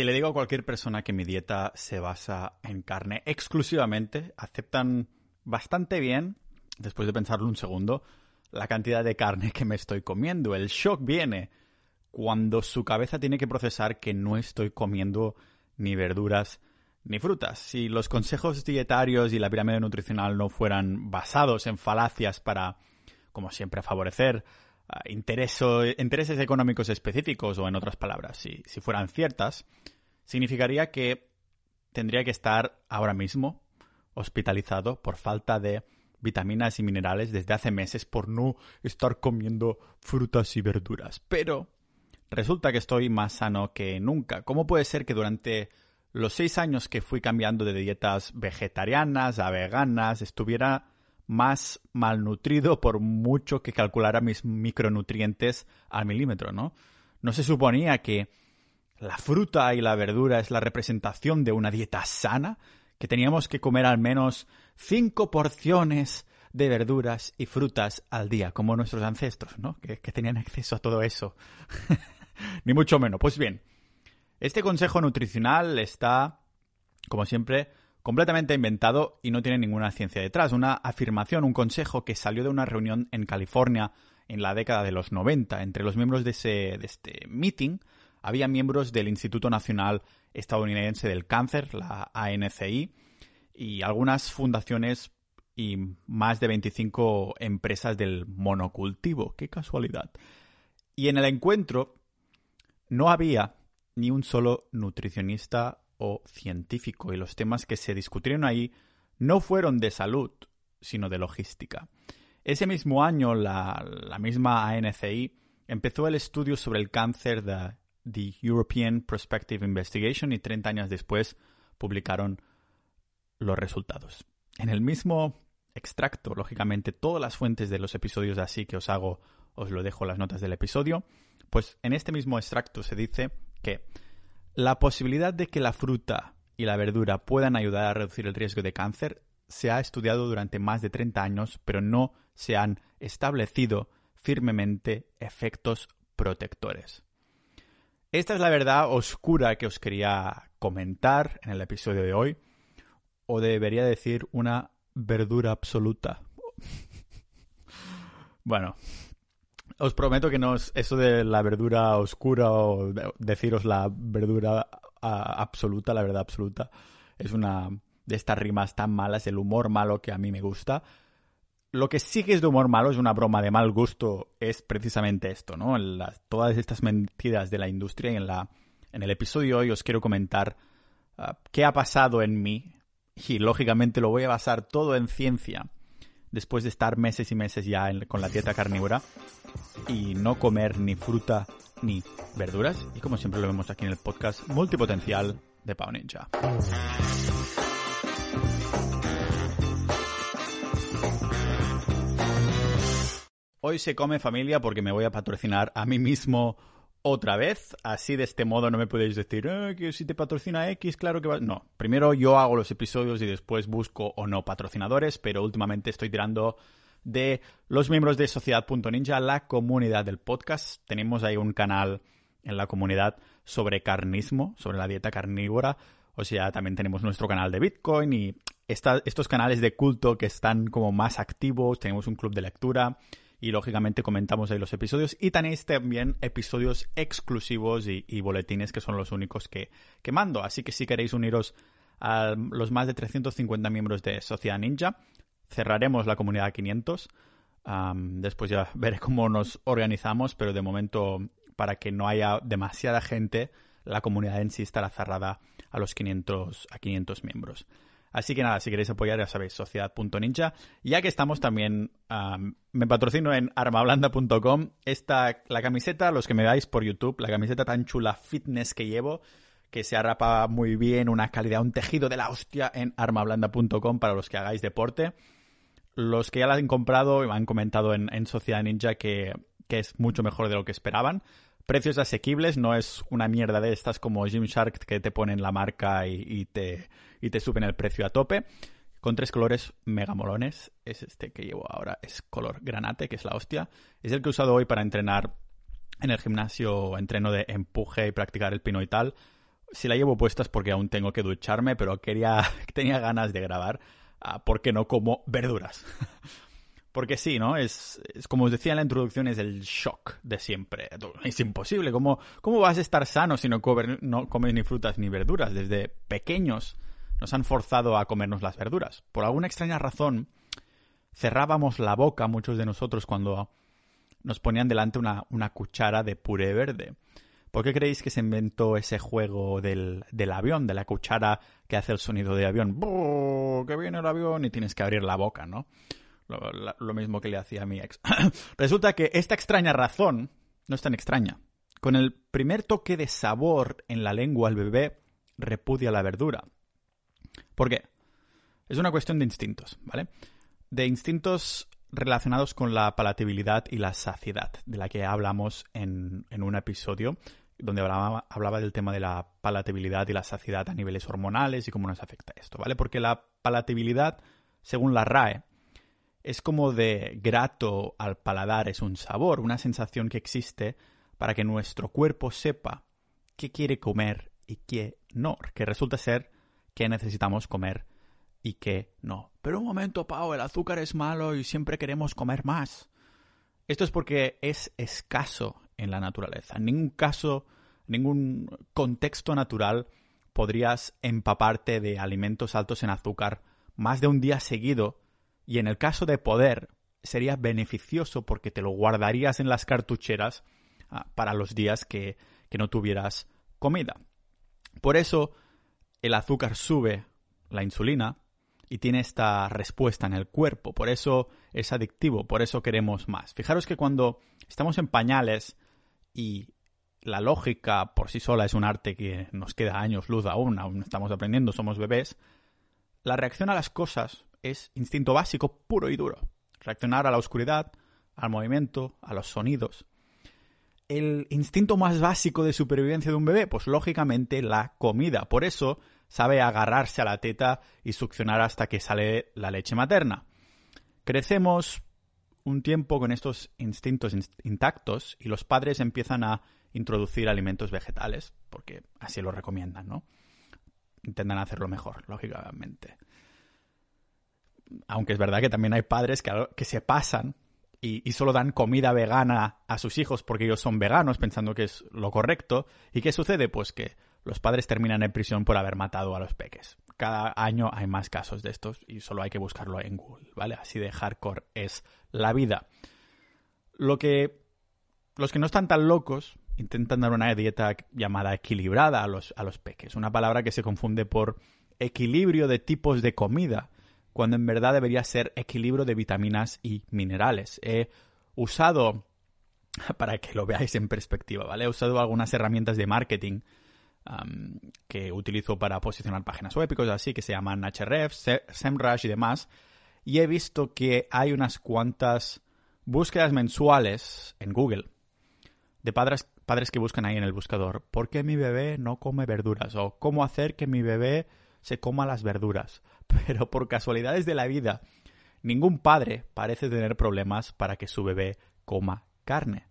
Si le digo a cualquier persona que mi dieta se basa en carne exclusivamente, aceptan bastante bien, después de pensarlo un segundo, la cantidad de carne que me estoy comiendo. El shock viene cuando su cabeza tiene que procesar que no estoy comiendo ni verduras ni frutas. Si los consejos dietarios y la pirámide nutricional no fueran basados en falacias para, como siempre, favorecer intereses económicos específicos o, en otras palabras, si, si fueran ciertas, significaría que tendría que estar ahora mismo hospitalizado por falta de vitaminas y minerales desde hace meses por no estar comiendo frutas y verduras. Pero resulta que estoy más sano que nunca. ¿Cómo puede ser que durante los seis años que fui cambiando de dietas vegetarianas a veganas estuviera más malnutrido por mucho que calculara mis micronutrientes al milímetro, ¿no? No se suponía que la fruta y la verdura es la representación de una dieta sana, que teníamos que comer al menos cinco porciones de verduras y frutas al día, como nuestros ancestros, ¿no? Que, que tenían acceso a todo eso. Ni mucho menos. Pues bien, este consejo nutricional está, como siempre, completamente inventado y no tiene ninguna ciencia detrás. Una afirmación, un consejo que salió de una reunión en California en la década de los 90. Entre los miembros de, ese, de este meeting había miembros del Instituto Nacional Estadounidense del Cáncer, la ANCI, y algunas fundaciones y más de 25 empresas del monocultivo. ¡Qué casualidad! Y en el encuentro no había ni un solo nutricionista o científico y los temas que se discutieron ahí no fueron de salud, sino de logística. Ese mismo año la, misma ANCI empezó el estudio sobre el cáncer de The European Prospective Investigation y 30 años después publicaron los resultados. En el mismo extracto, lógicamente, todas las fuentes de los episodios así que os hago, os lo dejo las notas del episodio, pues en este mismo extracto se dice que la posibilidad de que la fruta y la verdura puedan ayudar a reducir el riesgo de cáncer se ha estudiado durante más de 30 años, pero no se han establecido firmemente efectos protectores. Esta es la verdad oscura que os quería comentar en el episodio de hoy, o debería decir una verdura absoluta. bueno, os prometo que no es eso de la verdura oscura o deciros la verdura absoluta, la verdad absoluta. Es una de estas rimas tan malas, el humor malo que a mí me gusta. Lo que sí que es de humor malo, es una broma de mal gusto, es precisamente esto, ¿no? todas estas mentiras de la industria y en, la, en el episodio hoy os quiero comentar ah, qué ha pasado en mí y lógicamente lo voy a basar todo en ciencia después de estar meses y meses ya con la dieta carnívora y no comer ni fruta ni verduras. Y como siempre lo vemos aquí en el podcast multipotencial de Pau Ninja. Hoy se come familia porque me voy a patrocinar a mí mismo otra vez. Así de este modo no me podéis decir eh, que si te patrocina X, claro que va. No, primero yo hago los episodios y después busco o no patrocinadores, pero últimamente estoy tirando de los miembros de Sociedad.ninja, la comunidad del podcast. Tenemos ahí un canal en la comunidad sobre carnismo, sobre la dieta carnívora. O sea, también tenemos nuestro canal de Bitcoin y estos canales de culto que están como más activos. Tenemos un club de lectura y lógicamente comentamos ahí los episodios y tenéis también episodios exclusivos y, boletines que son los únicos que, que, mando. Así que si queréis uniros a los más de 350 miembros de Sociedad Ninja, cerraremos la comunidad a 500. después ya veré cómo nos organizamos, pero de momento para que no haya demasiada gente, la comunidad en sí estará cerrada a los 500, a 500 miembros. Así que nada, si queréis apoyar, ya sabéis, sociedad.ninja. Ya que estamos también, me patrocino en armablanda.com. Esta, la camiseta, los que me veáis por YouTube, la camiseta tan chula fitness que llevo, que se arrapa muy bien, una calidad, un tejido de la hostia en armablanda.com para los que hagáis deporte. Los que ya la han comprado y han comentado en, Sociedad Ninja que, es mucho mejor de lo que esperaban. Precios asequibles, no es una mierda de estas como Gymshark que te ponen la marca y te y te suben el precio a tope. Con tres colores mega molones. Es este que llevo ahora. Es color granate, que es la hostia. Es el que he usado hoy para entrenar en el gimnasio, entreno de empuje y practicar el pino y tal. Si la llevo puesta es porque aún tengo que ducharme, pero quería, tenía ganas de grabar ah, porque no como verduras. Porque sí, ¿no? Es, como os decía en la introducción, es el shock de siempre. Es imposible. ¿Cómo, cómo vas a estar sano si no, no comes ni frutas ni verduras? Desde pequeños nos han forzado a comernos las verduras. Por alguna extraña razón, cerrábamos la boca muchos de nosotros cuando nos ponían delante una, una cuchara de puré verde. ¿Por qué creéis que se inventó ese juego del, del avión, de la cuchara que hace el sonido de avión? Que viene el avión y tienes que abrir la boca, ¿no? Lo, mismo que le hacía a mi ex. Resulta que esta extraña razón no es tan extraña. Con el primer toque de sabor en la lengua, el bebé repudia la verdura. ¿Por qué? Es una cuestión de instintos, ¿vale? De instintos relacionados con la palatabilidad y la saciedad, de la que hablamos en, un episodio donde hablaba, hablaba, del tema de la palatabilidad y la saciedad a niveles hormonales y cómo nos afecta esto, ¿vale? Porque la palatabilidad, según la RAE, es como de grato al paladar, es un sabor, una sensación que existe para que nuestro cuerpo sepa qué quiere comer y qué no, que resulta ser qué necesitamos comer y qué no. Pero un momento, Pau, el azúcar es malo y siempre queremos comer más. Esto es porque es escaso en la naturaleza. En ningún caso, ningún contexto natural podrías empaparte de alimentos altos en azúcar más de un día seguido y en el caso de poder sería beneficioso porque te lo guardarías en las cartucheras ah, para los días que, que no tuvieras comida. Por eso el azúcar sube la insulina y tiene esta respuesta en el cuerpo. Por eso es adictivo, por eso queremos más. Fijaros que cuando estamos en pañales y la lógica por sí sola es un arte que nos queda años luz aún, aún estamos aprendiendo, somos bebés, la reacción a las cosas es instinto básico puro y duro. Reaccionar a la oscuridad, al movimiento, a los sonidos. El instinto más básico de supervivencia de un bebé, pues lógicamente la comida. Por eso sabe agarrarse a la teta y succionar hasta que sale la leche materna. Crecemos un tiempo con estos instintos intactos y los padres empiezan a introducir alimentos vegetales, porque así lo recomiendan, ¿no? Intentan hacerlo mejor, lógicamente. Aunque es verdad que también hay padres que, se pasan y, y, solo dan comida vegana a sus hijos porque ellos son veganos pensando que es lo correcto. ¿Y qué sucede? Pues que los padres terminan en prisión por haber matado a los peques. Cada año hay más casos de estos y solo hay que buscarlo en Google, ¿vale? Así de hardcore es la vida. Lo que los que no están tan locos intentan dar una dieta llamada equilibrada a los, a los peques, una palabra que se confunde por equilibrio de tipos de comida, cuando en verdad debería ser equilibrio de vitaminas y minerales. He usado, para que lo veáis en perspectiva, ¿vale? He usado algunas herramientas de marketing que utilizo para posicionar páginas web y cosas así, que se llaman Href, SEMrush y demás. Y he visto que hay unas cuantas búsquedas mensuales en Google de padres, padres que buscan ahí en el buscador, ¿por qué mi bebé no come verduras? O cómo hacer que mi bebé se coma las verduras. Pero por casualidades de la vida, ningún padre parece tener problemas para que su bebé coma carne.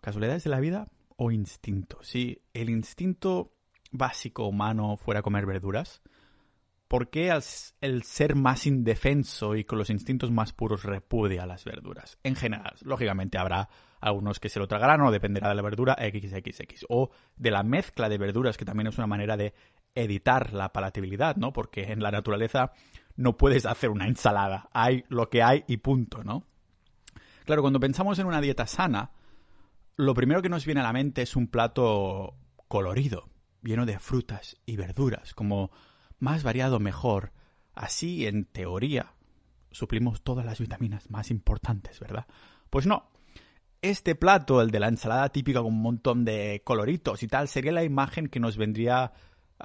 ¿Casualidades de la vida? o instinto. Si el instinto básico humano fuera comer verduras, ¿por qué el ser más indefenso y con los instintos más puros repudia las verduras? En general, lógicamente habrá algunos que se lo tragarán o dependerá de la verdura XXX o de la mezcla de verduras, que también es una manera de editar la palatabilidad, ¿no? Porque en la naturaleza no puedes hacer una ensalada, hay lo que hay y punto, ¿no? Claro, cuando pensamos en una dieta sana, lo primero que nos viene a la mente es un plato colorido, lleno de frutas y verduras, como más variado mejor. Así, en teoría, suplimos todas las vitaminas más importantes, ¿verdad? Pues no. Este plato, el de la ensalada típica con un montón de coloritos y tal, sería la imagen que nos vendría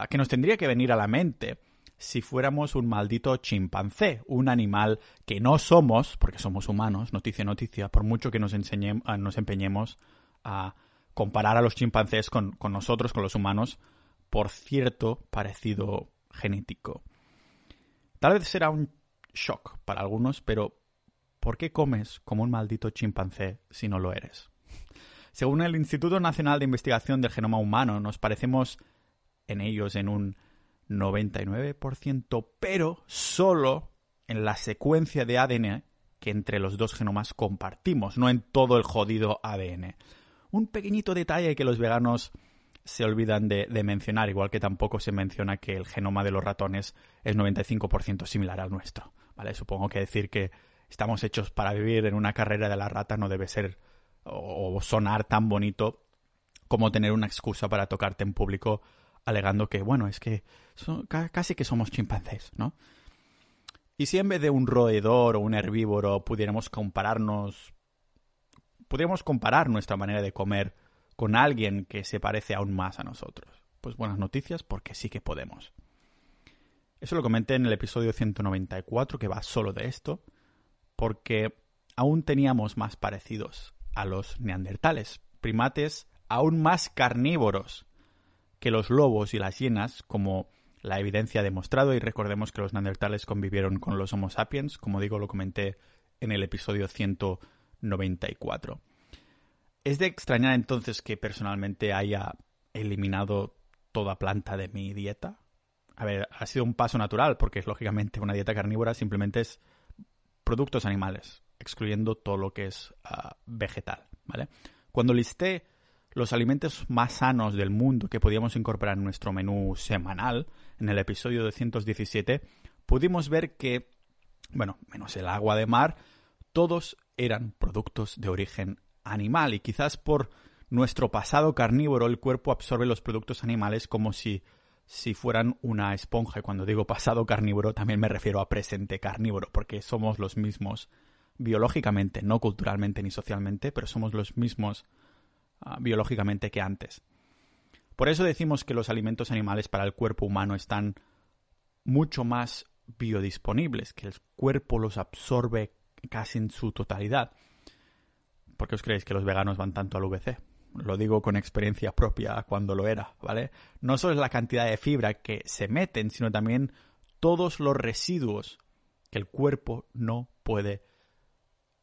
que nos tendría que venir a la mente si fuéramos un maldito chimpancé, un animal que no somos, porque somos humanos, noticia, noticia, por mucho que nos, nos empeñemos a comparar a los chimpancés con, nosotros, con los humanos, por cierto parecido genético. Tal vez será un shock para algunos, pero ¿por qué comes como un maldito chimpancé si no lo eres? Según el Instituto Nacional de Investigación del Genoma Humano, nos parecemos en ellos en un 99%, pero solo en la secuencia de ADN que entre los dos genomas compartimos, no en todo el jodido ADN. Un pequeñito detalle que los veganos se olvidan de, mencionar, igual que tampoco se menciona que el genoma de los ratones es 95% similar al nuestro. ¿vale? Supongo que decir que estamos hechos para vivir en una carrera de la rata no debe ser o sonar tan bonito como tener una excusa para tocarte en público alegando que, bueno, es que casi que somos chimpancés, ¿no? Y si en vez de un roedor o un herbívoro pudiéramos compararnos, pudiéramos comparar nuestra manera de comer con alguien que se parece aún más a nosotros. Pues buenas noticias porque sí que podemos. Eso lo comenté en el episodio 194 que va solo de esto, porque aún teníamos más parecidos a los neandertales, primates aún más carnívoros que los lobos y las hienas, como la evidencia ha demostrado, y recordemos que los neandertales convivieron con los Homo sapiens, como digo, lo comenté en el episodio 194. Es de extrañar entonces que personalmente haya eliminado toda planta de mi dieta. A ver, ha sido un paso natural, porque es lógicamente una dieta carnívora simplemente es productos animales, excluyendo todo lo que es ah, vegetal, ¿vale? Cuando listé los alimentos más sanos del mundo que podíamos incorporar en nuestro menú semanal, en el episodio 217, pudimos ver que, bueno, menos el agua de mar, todos eran productos de origen animal y quizás por nuestro pasado carnívoro el cuerpo absorbe los productos animales como si, si fueran una esponja. Y cuando digo pasado carnívoro también me refiero a presente carnívoro, porque somos los mismos biológicamente, no culturalmente ni socialmente, pero somos los mismos Ah, biológicamente que antes. Por eso decimos que los alimentos animales para el cuerpo humano están mucho más biodisponibles, que el cuerpo los absorbe casi en su totalidad. ¿Por qué os creéis que los veganos van tanto al VC? Lo digo con experiencia propia cuando lo era, ¿vale? No solo es la cantidad de fibra que se meten, sino también todos los residuos que el cuerpo no puede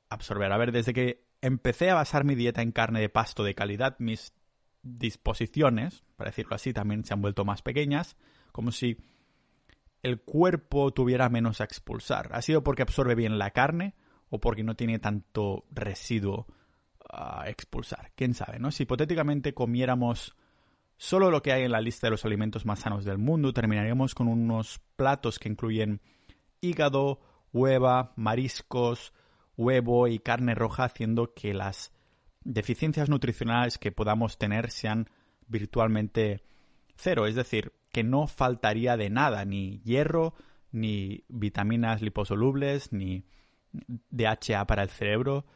absorber. A ver, desde que empecé a basar mi dieta en carne de pasto de calidad, mis disposiciones, para decirlo así, también se han vuelto más pequeñas, como si el cuerpo tuviera menos a expulsar. ¿Ha sido porque absorbe bien la carne o porque no tiene tanto residuo a expulsar? ¿Quién sabe? ¿no? Si hipotéticamente comiéramos solo lo que hay en la lista de los alimentos más sanos del mundo, terminaríamos con unos platos que incluyen hígado, hueva, mariscos, huevo y carne roja, haciendo que las deficiencias nutricionales que podamos tener sean virtualmente cero. Es decir, que no faltaría de nada, ni hierro, ni vitaminas liposolubles, ni DHA para el cerebro.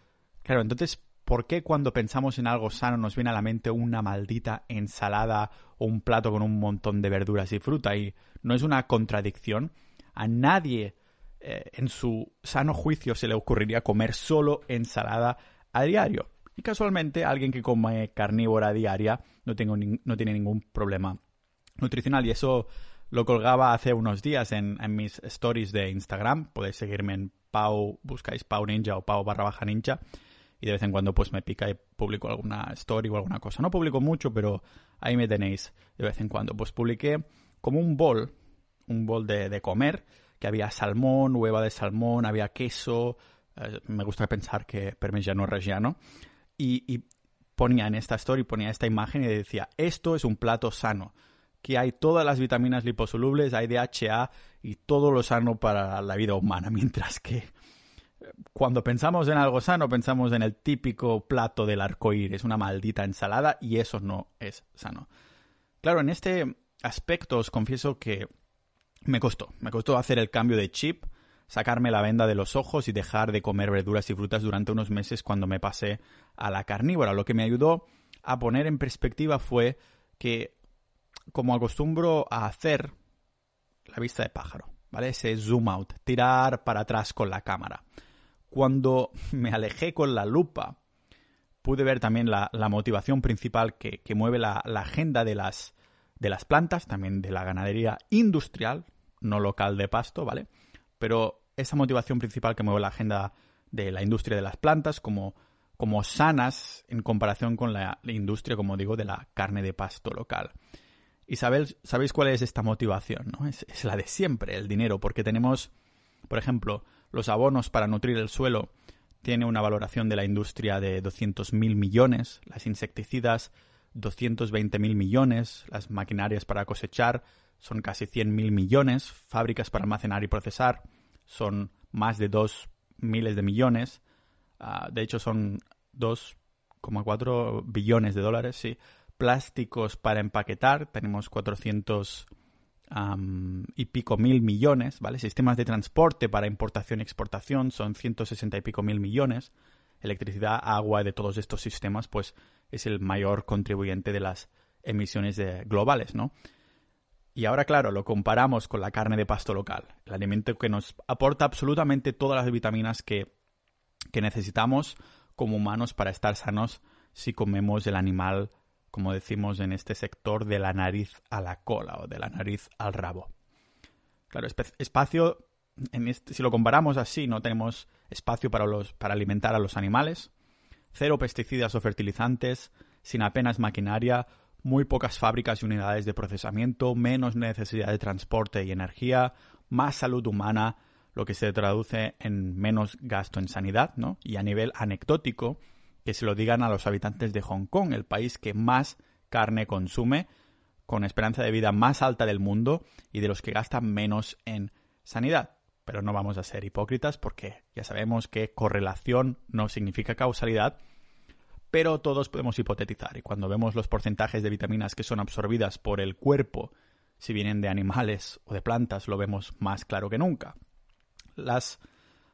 Claro, entonces, ¿por qué cuando pensamos en algo sano nos viene a la mente una maldita ensalada o un plato con un montón de verduras y fruta? Y no es una contradicción. A nadie eh, en su sano juicio se le ocurriría comer solo ensalada a diario. Y casualmente alguien que come carnívora diaria no, no tiene ningún problema nutricional. Y eso lo colgaba hace unos días en, mis stories de Instagram. Podéis seguirme en Pau, buscáis Pau Ninja o Pau barra baja ninja. Y de vez en cuando pues me pica y publico alguna story o alguna cosa. No publico mucho, pero ahí me tenéis de vez en cuando. Pues publiqué como un bol, un bol de, de comer que había salmón, hueva de salmón, había queso, eh, me gusta pensar que parmigiano reggiano, y, y ponía en esta story, ponía esta imagen y decía, esto es un plato sano, que hay todas las vitaminas liposolubles, hay DHA y todo lo sano para la vida humana, mientras que eh, cuando pensamos en algo sano, pensamos en el típico plato del arcoíris, una maldita ensalada, y eso no es sano. Claro, en este aspecto os confieso que me costó, me costó hacer el cambio de chip, sacarme la venda de los ojos y dejar de comer verduras y frutas durante unos meses cuando me pasé a la carnívora. Lo que me ayudó a poner en perspectiva fue que, como acostumbro a hacer, la vista de pájaro, ¿vale? Ese zoom out, tirar para atrás con la cámara. Cuando me alejé con la lupa, pude ver también la, motivación principal que, mueve la, la agenda de las de las plantas, también de la ganadería industrial, no local de pasto, ¿vale? Pero esa motivación principal que mueve la agenda de la industria de las plantas como, como sanas en comparación con la, industria, como digo, de la carne de pasto local. Sabéis, sabéis cuál es esta motivación, ¿no? Es, es la de siempre, el dinero, porque tenemos, por ejemplo, los abonos para nutrir el suelo tiene una valoración de la industria de 200.000 millones, las insecticidas 220.000 millones, las maquinarias para cosechar son casi 100.000 millones, fábricas para almacenar y procesar son más de 2 miles de millones, uh, de hecho son 2,4 billones de dólares, sí. Plásticos para empaquetar, tenemos 400 um, y pico mil millones, ¿vale? Sistemas de transporte para importación y exportación son 160 y pico mil millones. Electricidad, agua de todos estos sistemas, pues es el mayor contribuyente de las emisiones globales, ¿no? Y ahora, claro, lo comparamos con la carne de pasto local, el alimento que nos aporta absolutamente todas las vitaminas que, que necesitamos como humanos para estar sanos si comemos el animal como decimos en este sector, de la nariz a la cola o de la nariz al rabo. Claro, espacio, este, si lo comparamos así, no tenemos espacio para, los, para alimentar a los animales, cero pesticidas o fertilizantes, sin apenas maquinaria, muy pocas fábricas y unidades de procesamiento, menos necesidad de transporte y energía, más salud humana, lo que se traduce en menos gasto en sanidad, ¿no? Y a nivel anecdótico, que se lo digan a los habitantes de Hong Kong, el país que más carne consume, con esperanza de vida más alta del mundo y de los que gastan menos en sanidad. Pero no vamos a ser hipócritas porque ya sabemos que correlación no significa causalidad, pero todos podemos hipotetizar y cuando vemos los porcentajes de vitaminas que son absorbidas por el cuerpo, si vienen de animales o de plantas, lo vemos más claro que nunca. Las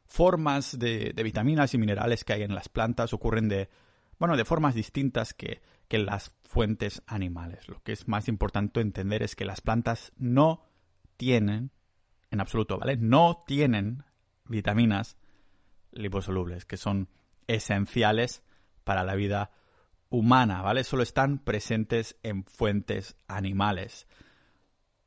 formas de, vitaminas y minerales que hay en las plantas ocurren de, bueno, de formas distintas que, que las fuentes animales. Lo que es más importante entender es que las plantas no tienen, en absoluto, ¿vale? No tienen vitaminas liposolubles, que son esenciales para la vida humana, ¿vale? Solo están presentes en fuentes animales.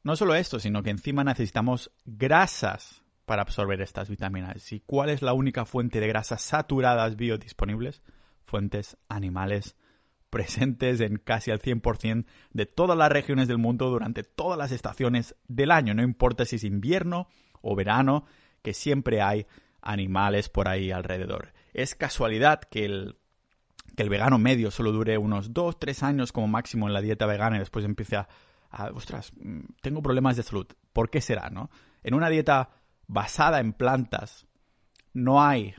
No solo esto, sino que encima necesitamos grasas para absorber estas vitaminas. ¿Y cuál es la única fuente de grasas saturadas biodisponibles? Fuentes animales presentes en casi al 100% de todas las regiones del mundo durante todas las estaciones del año, no importa si es invierno o verano, que siempre hay animales por ahí alrededor. Es casualidad que el, que el vegano medio solo dure unos 2-3 años como máximo en la dieta vegana y después empiece a, a, ostras, mm, tengo problemas de salud. ¿Por qué será, no? En una dieta basada en plantas, no hay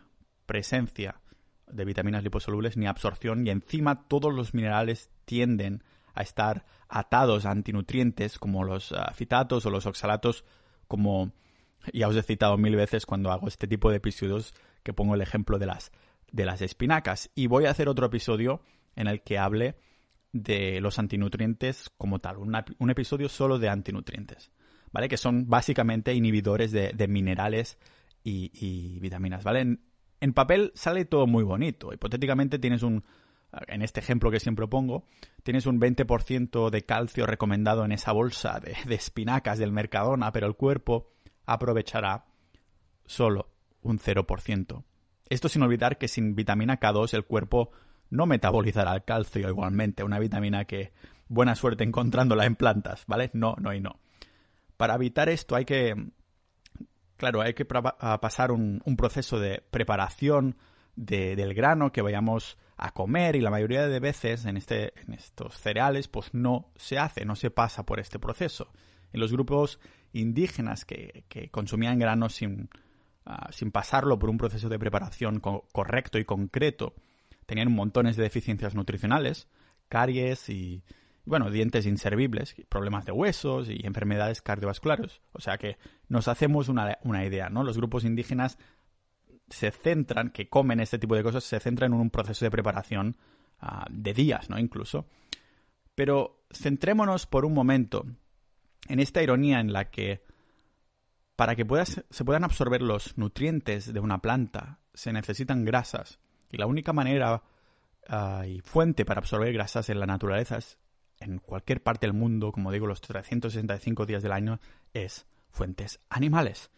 presencia de vitaminas liposolubles ni absorción y encima todos los minerales tienden a estar atados a antinutrientes como los uh, fitatos o los oxalatos como ya os he citado mil veces cuando hago este tipo de episodios que pongo el ejemplo de las de las espinacas y voy a hacer otro episodio en el que hable de los antinutrientes como tal, un episodio solo de antinutrientes. ¿vale? Que son básicamente inhibidores de, minerales y, vitaminas, ¿vale? En, papel sale todo muy bonito. Hipotéticamente tienes un, en este ejemplo que siempre pongo, tienes un 20% de calcio recomendado en esa bolsa de, de espinacas del Mercadona, pero el cuerpo aprovechará solo un 0%. Esto sin olvidar que sin vitamina K2 el cuerpo no metabolizará el calcio igualmente, una vitamina que buena suerte encontrándola en plantas, ¿vale? No, no y no. Para evitar esto hay que, claro, hay que pasar un, proceso de preparación del grano que vayamos a comer y la mayoría de veces en, este, en estos cereales pues no se hace, no se pasa por este proceso. En los grupos indígenas que, consumían grano sin, ah, sin pasarlo por un proceso de preparación correcto y concreto, tenían montones de deficiencias nutricionales, caries y, bueno, dientes inservibles, problemas de huesos y enfermedades cardiovasculares. O sea que nos hacemos una, idea, ¿no? Los grupos indígenas se centran, que comen este tipo de cosas, se centran en un proceso de preparación ah, de días, ¿no? Incluso. Pero centrémonos por un momento en esta ironía en la que para que se puedan absorber los nutrientes de una planta se necesitan grasas. Y la única manera ah, y fuente para absorber grasas en la naturaleza es en cualquier parte del mundo, como digo, los 365 días del año, es fuentes animales.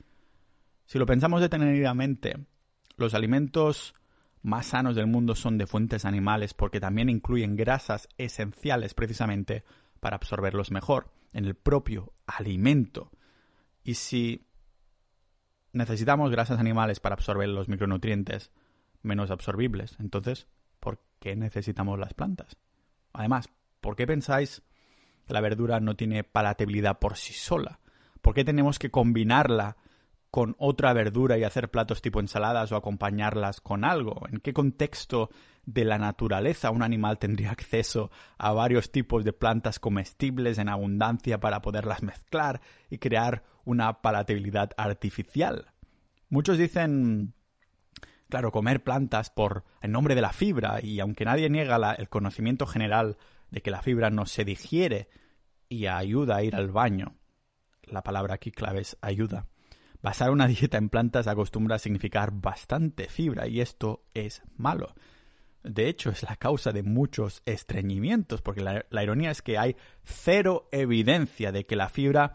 Si lo pensamos detenidamente, los alimentos más sanos del mundo son de fuentes animales porque también incluyen grasas esenciales precisamente para absorberlos mejor. en el propio alimento. Y si necesitamos grasas animales para absorber los micronutrientes menos absorbibles, entonces, ¿por qué necesitamos las plantas? Además, ¿por qué pensáis que la verdura no tiene palatabilidad por sí sola? ¿Por qué tenemos que combinarla con otra verdura y hacer platos tipo ensaladas o acompañarlas con algo? ¿En qué contexto de la naturaleza un animal tendría acceso a varios tipos de plantas comestibles en abundancia para poderlas mezclar y crear una palatabilidad artificial? Muchos dicen, claro, comer plantas por el nombre de la fibra y aunque nadie niega el conocimiento general de que la fibra no se digiere y ayuda a ir al baño, la palabra aquí clave es ayuda Basar una dieta en plantas acostumbra a significar bastante fibra y esto es malo. De hecho, es la causa de muchos estreñimientos, porque la, ironía es que hay cero evidencia de que la fibra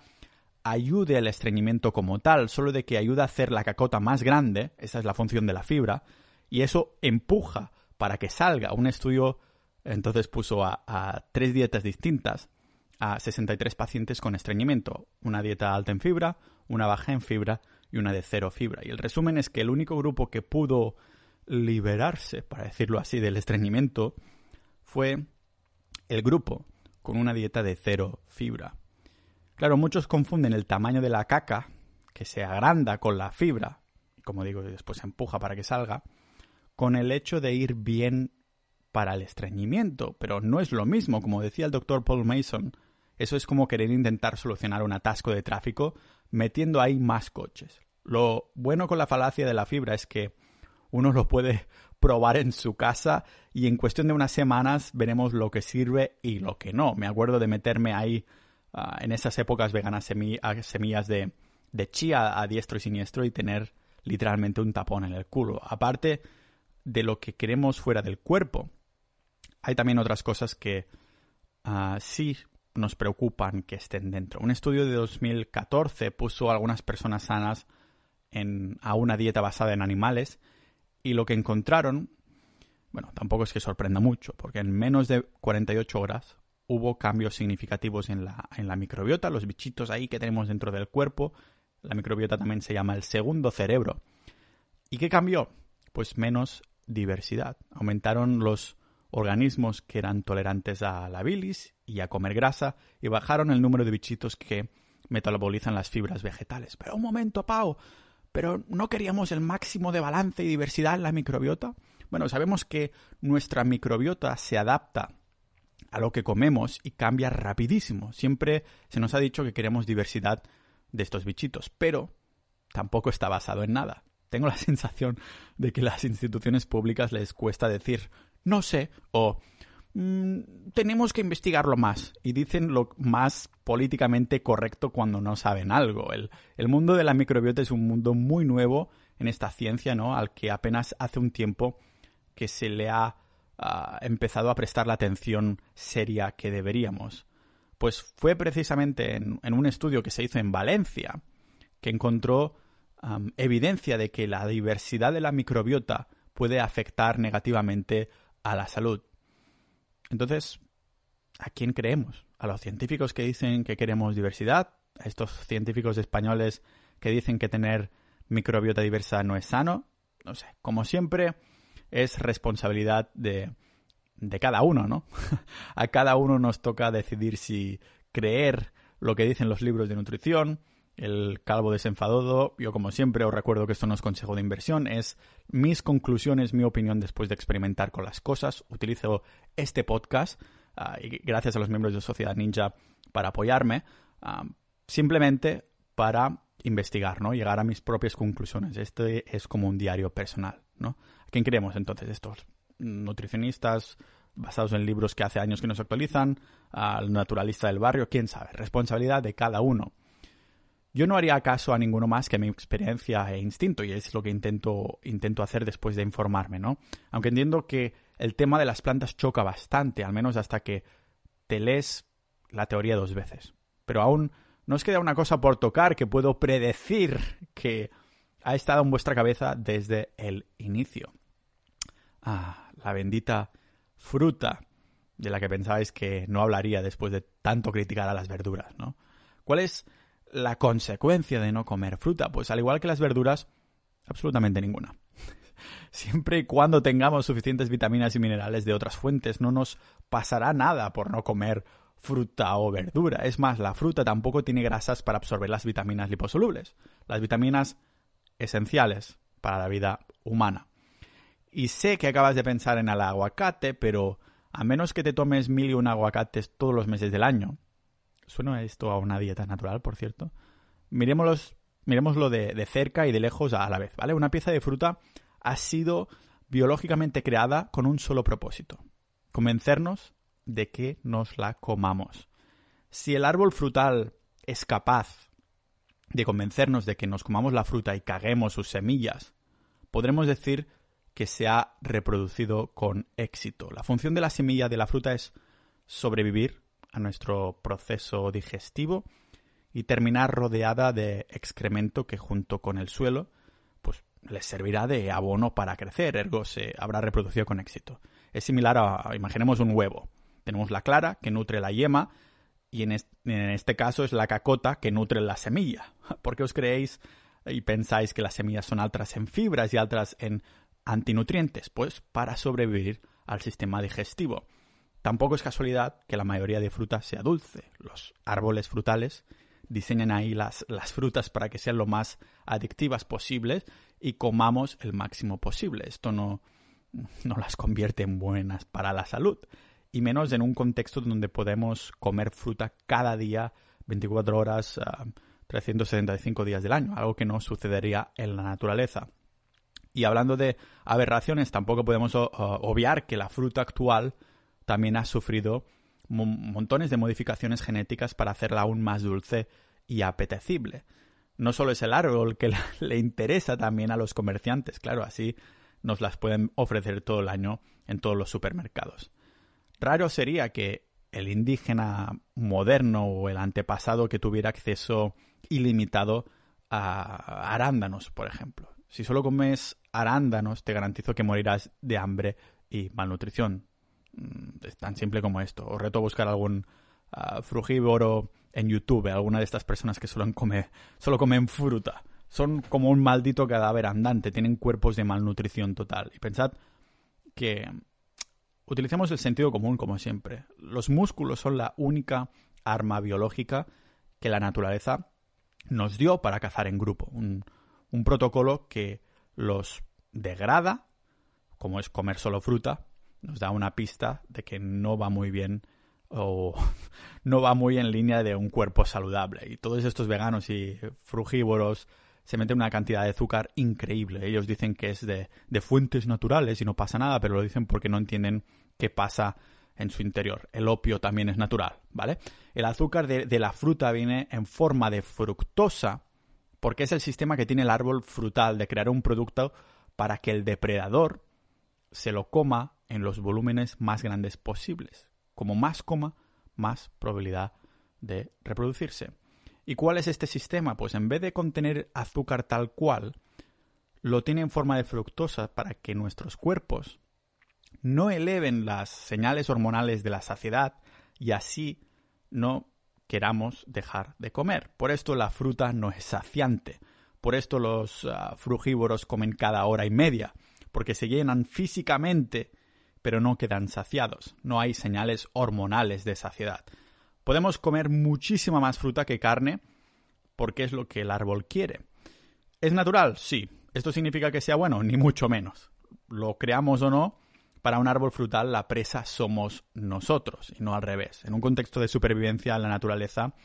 ayude al estreñimiento como tal, solo de que ayuda a hacer la cacota más grande, esa es la función de la fibra, y eso empuja para que salga. Un estudio entonces puso a, a tres dietas distintas a 63 pacientes con estreñimiento, una dieta alta en fibra, una baja en fibra y una de cero fibra. Y el resumen es que el único grupo que pudo liberarse, para decirlo así, del estreñimiento fue el grupo con una dieta de cero fibra. Claro, muchos confunden el tamaño de la caca, que se agranda con la fibra, como digo, después se empuja para que salga, con el hecho de ir bien para el estreñimiento, pero no es lo mismo, como decía el doctor Paul Mason, eso es como querer intentar solucionar un atasco de tráfico metiendo ahí más coches. Lo bueno con la falacia de la fibra es que uno lo puede probar en su casa y en cuestión de unas semanas veremos lo que sirve y lo que no. Me acuerdo de meterme ahí ah, en esas épocas veganas semillas de, de chía a diestro y siniestro y tener literalmente un tapón en el culo. Aparte de lo que queremos fuera del cuerpo, hay también otras cosas que uh, sí nos preocupan que estén dentro. Un estudio de 2014 puso a algunas personas sanas en, a una dieta basada en animales y lo que encontraron, bueno, tampoco es que sorprenda mucho, porque en menos de 48 horas hubo cambios significativos en la, en la microbiota, los bichitos ahí que tenemos dentro del cuerpo. La microbiota también se llama el segundo cerebro. ¿Y qué cambió? Pues menos diversidad. Aumentaron los organismos que eran tolerantes a la bilis y a comer grasa y bajaron el número de bichitos que metabolizan las fibras vegetales. Pero un momento, Pau, pero ¿no queríamos el máximo de balance y diversidad en la microbiota? Bueno, sabemos que nuestra microbiota se adapta a lo que comemos y cambia rapidísimo. Siempre se nos ha dicho que queremos diversidad de estos bichitos, pero tampoco está basado en nada. Tengo la sensación de que las instituciones públicas les cuesta decir no sé o mm, tenemos que investigarlo más y dicen lo más políticamente correcto cuando no saben algo. El, mundo de la microbiota es un mundo muy nuevo en esta ciencia, ¿no? Al que apenas hace un tiempo que se le ha uh, empezado a prestar la atención seria que deberíamos. Pues fue precisamente en, un estudio que se hizo en Valencia que encontró evidencia de que la diversidad de la microbiota puede afectar negativamente a la salud. Entonces, ¿a quién creemos? ¿A los científicos que dicen que queremos diversidad? ¿A estos científicos españoles que dicen que tener microbiota diversa no es sano? No sé, como siempre, es responsabilidad de, de cada uno, ¿no? a cada uno nos toca decidir si creer lo que dicen los libros de nutrición, el calvo desenfadado. Yo, como siempre, os recuerdo que esto no es consejo de inversión, es mis conclusiones, mi opinión después de experimentar con las cosas. Utilizo este podcast ah, y gracias a los miembros de Sociedad Ninja para apoyarme, ah, simplemente para investigar, ¿no? Llegar a mis propias conclusiones. Este es como un diario personal, ¿no? ¿A quién queremos entonces? Estos nutricionistas basados en libros que hace años que no se actualizan, al naturalista del barrio, quién sabe. Responsabilidad de cada uno. Yo no haría caso a ninguno más que a mi experiencia e instinto, y es lo que intento, intento hacer después de informarme, ¿no? Aunque entiendo que el tema de las plantas choca bastante, al menos hasta que te lees la teoría dos veces. Pero aún no os queda una cosa por tocar que puedo predecir que ha estado en vuestra cabeza desde el inicio. Ah, la bendita fruta. de la que pensabais que no hablaría después de tanto criticar a las verduras, ¿no? ¿Cuál es la consecuencia de no comer fruta? Pues al igual que las verduras, absolutamente ninguna. Siempre y cuando tengamos suficientes vitaminas y minerales de otras fuentes, no nos pasará nada por no comer fruta o verdura. Es más, la fruta tampoco tiene grasas para absorber las vitaminas liposolubles, las vitaminas esenciales para la vida humana. Y sé que acabas de pensar en el aguacate, pero a menos que te tomes mil y un aguacates todos los meses del año, suena esto a una dieta natural, por cierto, miremoslo de, de cerca y de lejos a la vez, ¿vale? Una pieza de fruta ha sido biológicamente creada con un solo propósito, convencernos de que nos la comamos. Si el árbol frutal es capaz de convencernos de que nos comamos la fruta y caguemos sus semillas, podremos decir que se ha reproducido con éxito. La función de la semilla de la fruta es sobrevivir a nuestro proceso digestivo y terminar rodeada de excremento que junto con el suelo pues les servirá de abono para crecer, ergo se habrá reproducido con éxito. Es similar a, imaginemos un huevo. Tenemos la clara que nutre la yema y en este, caso es la cacota que nutre la semilla. ¿Por qué os creéis y pensáis que las semillas son altas en fibras y altas en antinutrientes? Pues para sobrevivir al sistema digestivo. Tampoco es casualidad que la mayoría de frutas sea dulce. Los árboles frutales diseñan ahí las, frutas para que sean lo más adictivas posibles y comamos el máximo posible. Esto no, no las convierte en buenas para la salud. Y menos en un contexto donde podemos comer fruta cada día, 24 horas, 375 días del año, algo que no sucedería en la naturaleza. Y hablando de aberraciones, tampoco podemos obviar que la fruta actual también ha sufrido montones de modificaciones genéticas para hacerla aún más dulce y apetecible. No solo es el árbol que le interesa también a los comerciantes, claro, así nos las pueden ofrecer todo el año en todos los supermercados. Raro sería que el indígena moderno o el antepasado que tuviera acceso ilimitado a arándanos, por ejemplo. Si solo comes arándanos, te garantizo que morirás de hambre y malnutrición. Mm, es tan simple como esto. Os reto a buscar algún ah, frugívoro en YouTube, alguna de estas personas que solo, solo comen fruta. Son como un maldito cadáver andante, tienen cuerpos de malnutrición total. Y pensad que utilicemos el sentido común como siempre. Los músculos son la única arma biológica que la naturaleza nos dio para cazar en grupo. Un protocolo que los degrada, como es comer solo fruta, nos da una pista de que no va muy bien o no va muy en línea de un cuerpo saludable. Y todos estos veganos y frugívoros se meten una cantidad de azúcar increíble. Ellos dicen que es de, fuentes naturales y no pasa nada, pero lo dicen porque no entienden qué pasa en su interior. El opio también es natural, ¿vale? El azúcar de, de la fruta viene en forma de fructosa porque es el sistema que tiene el árbol frutal de crear un producto para que el depredador se lo coma en los volúmenes más grandes posibles. Como más coma, más probabilidad de reproducirse. ¿Y cuál es este sistema? Pues en vez de contener azúcar tal cual, lo tiene en forma de fructosa para que nuestros cuerpos no eleven las señales hormonales de la saciedad y así no queramos dejar de comer. Por esto la fruta no es saciante. Por esto los ah, frugívoros comen cada hora y media, porque se llenan físicamente, pero no quedan saciados. No hay señales hormonales de saciedad. Podemos comer muchísima más fruta que carne porque es lo que el árbol quiere. ¿Es natural? Sí. ¿Esto significa que sea bueno? Ni mucho menos. Lo creamos o no, para un árbol frutal la presa somos nosotros y no al revés. En un contexto de supervivencia en la naturaleza,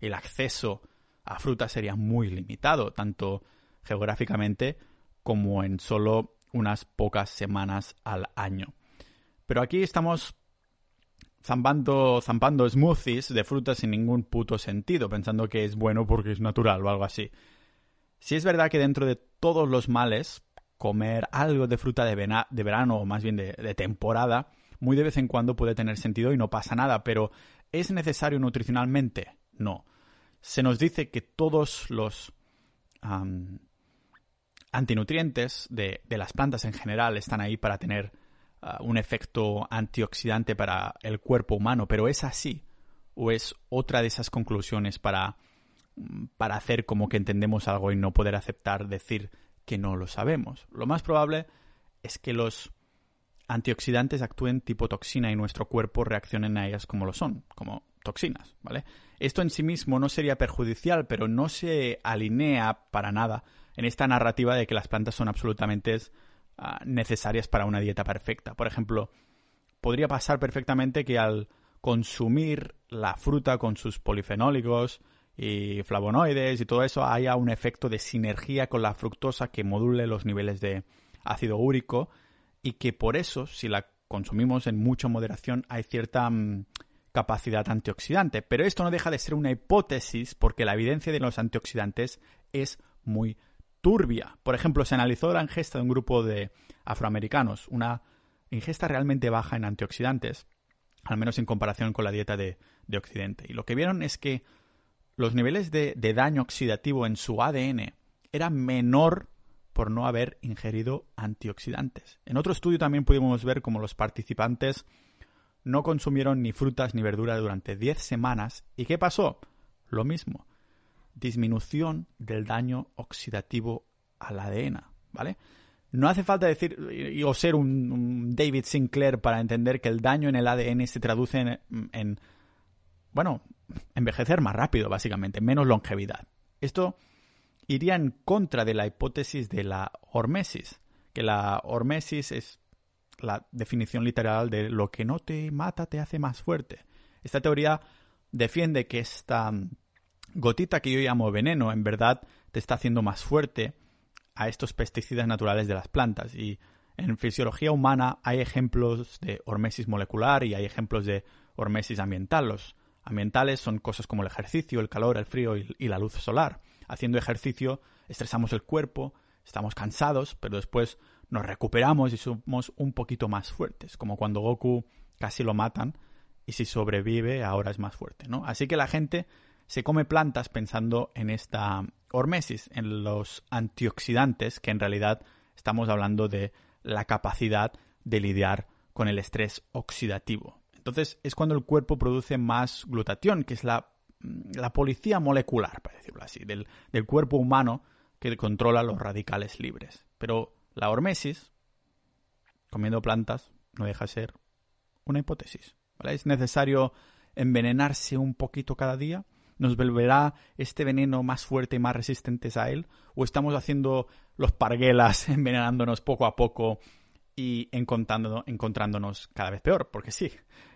el acceso a fruta sería muy limitado, tanto geográficamente como en solo unas pocas semanas al año. Pero aquí estamos zampando, zampando smoothies de frutas sin ningún puto sentido, pensando que es bueno porque es natural o algo así. Si es verdad que dentro de todos los males, comer algo de fruta de, verano o más bien de, temporada, muy de vez en cuando puede tener sentido y no pasa nada, pero ¿es necesario nutricionalmente? No. Se nos dice que todos los antinutrientes de, las plantas en general están ahí para tener ah, un efecto antioxidante para el cuerpo humano, pero ¿es así? ¿O es otra de esas conclusiones para, mm, para hacer como que entendemos algo y no poder aceptar decir que no lo sabemos? Lo más probable es que los antioxidantes actúen tipo toxina y nuestro cuerpo reaccione a ellas como lo son, como toxinas, ¿vale? Esto en sí mismo no sería perjudicial, pero no se alinea para nada en esta narrativa de que las plantas son absolutamente ah, necesarias para una dieta perfecta. Por ejemplo, podría pasar perfectamente que al consumir la fruta con sus polifenólicos y flavonoides y todo eso haya un efecto de sinergia con la fructosa que module los niveles de ácido úrico y que por eso, si la consumimos en mucha moderación, hay cierta mm, capacidad antioxidante. Pero esto no deja de ser una hipótesis porque la evidencia de los antioxidantes es muy turbia. Por ejemplo, se analizó la ingesta de un grupo de afroamericanos, una ingesta realmente baja en antioxidantes, al menos en comparación con la dieta de, Occidente. Y lo que vieron es que los niveles de, de daño oxidativo en su ADN eran menor por no haber ingerido antioxidantes. En otro estudio también pudimos ver cómo los participantes no consumieron ni frutas ni verduras durante 10 semanas. ¿Y qué pasó? Lo mismo. Disminución del daño oxidativo al ADN, ¿vale? No hace falta decir o ser un, David Sinclair para entender que el daño en el ADN se traduce en, en, bueno, envejecer más rápido, básicamente, menos longevidad. Esto iría en contra de la hipótesis de la hormesis, que la hormesis es la definición literal de lo que no te mata te hace más fuerte. Esta teoría defiende que esta gotita que yo llamo veneno en verdad te está haciendo más fuerte a estos pesticidas naturales de las plantas y en fisiología humana hay ejemplos de hormesis molecular y hay ejemplos de hormesis ambiental. Los ambientales son cosas como el ejercicio, el calor, el frío y la luz solar haciendo ejercicio estresamos el cuerpo, estamos cansados, pero después nos recuperamos y somos un poquito más fuertes, como cuando Goku casi lo matan y si sobrevive ahora es más fuerte, ¿no? Así que la gente se come plantas pensando en esta hormesis, en los antioxidantes, que en realidad estamos hablando de la capacidad de lidiar con el estrés oxidativo. Entonces es cuando el cuerpo produce más glutatión, que es la la policía molecular, para decirlo así, del, cuerpo humano que controla los radicales libres. Pero la hormesis, comiendo plantas, no deja de ser una hipótesis. Es necesario envenenarse un poquito cada día. ¿Nos volverá este veneno más fuerte y más resistentes a él? ¿O estamos haciendo los parguelas envenenándonos poco a poco y encontrándonos cada vez peor? Porque sí,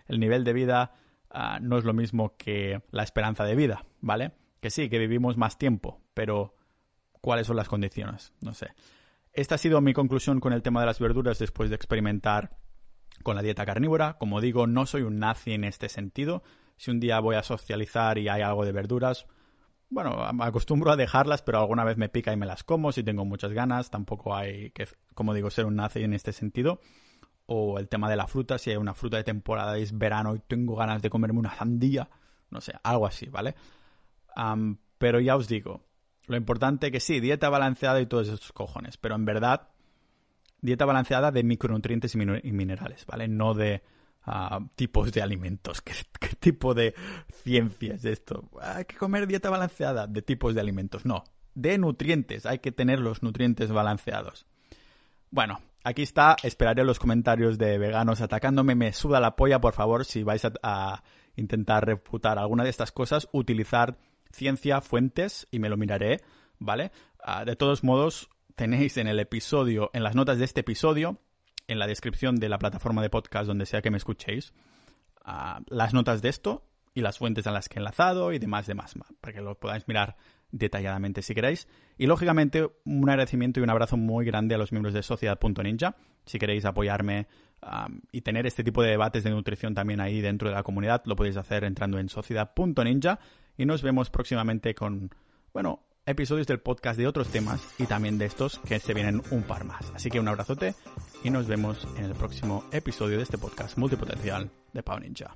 el nivel de vida Ah, no es lo mismo que la esperanza de vida, ¿vale? Que sí, que vivimos más tiempo, pero ¿cuáles son las condiciones? No sé. Esta ha sido mi conclusión con el tema de las verduras después de experimentar con la dieta carnívora. Como digo, no soy un nazi en este sentido. Si un día voy a socializar y hay algo de verduras, bueno, me acostumbro a dejarlas, pero alguna vez me pica y me las como si tengo muchas ganas. Tampoco hay que, como digo, ser un nazi en este sentido o el tema de la fruta, si hay una fruta de temporada y es verano y tengo ganas de comerme una sandía, no sé, algo así, ¿vale? pero ya os digo, lo importante que sí, dieta balanceada y todos esos cojones, pero en verdad, dieta balanceada de micronutrientes y, minerales, ¿vale? No de tipos de alimentos. ¿Qué, tipo de ciencia es esto? Hay que comer dieta balanceada de tipos de alimentos. No, de nutrientes, hay que tener los nutrientes balanceados. Bueno, Aquí está, esperaré los comentarios de veganos atacándome. Me suda la polla, por favor, si vais a, intentar refutar alguna de estas cosas, utilizar ciencia, fuentes y me lo miraré, ¿vale? Ah, de todos modos, tenéis en el episodio, en las notas de este episodio, en la descripción de la plataforma de podcast donde sea que me escuchéis, ah, las notas de esto y las fuentes a las que he enlazado y demás, demás, para que lo podáis mirar detalladamente si queréis. Y lógicamente un agradecimiento y un abrazo muy grande a los miembros de Sociedad.ninja. Si queréis apoyarme y tener este tipo de debates de nutrición también ahí dentro de la comunidad, lo podéis hacer entrando en Sociedad.ninja. Y nos vemos próximamente con, bueno, episodios del podcast de otros temas y también de estos que se vienen un par más. Así que un abrazote y nos vemos en el próximo episodio de este podcast multipotencial de Pau Ninja.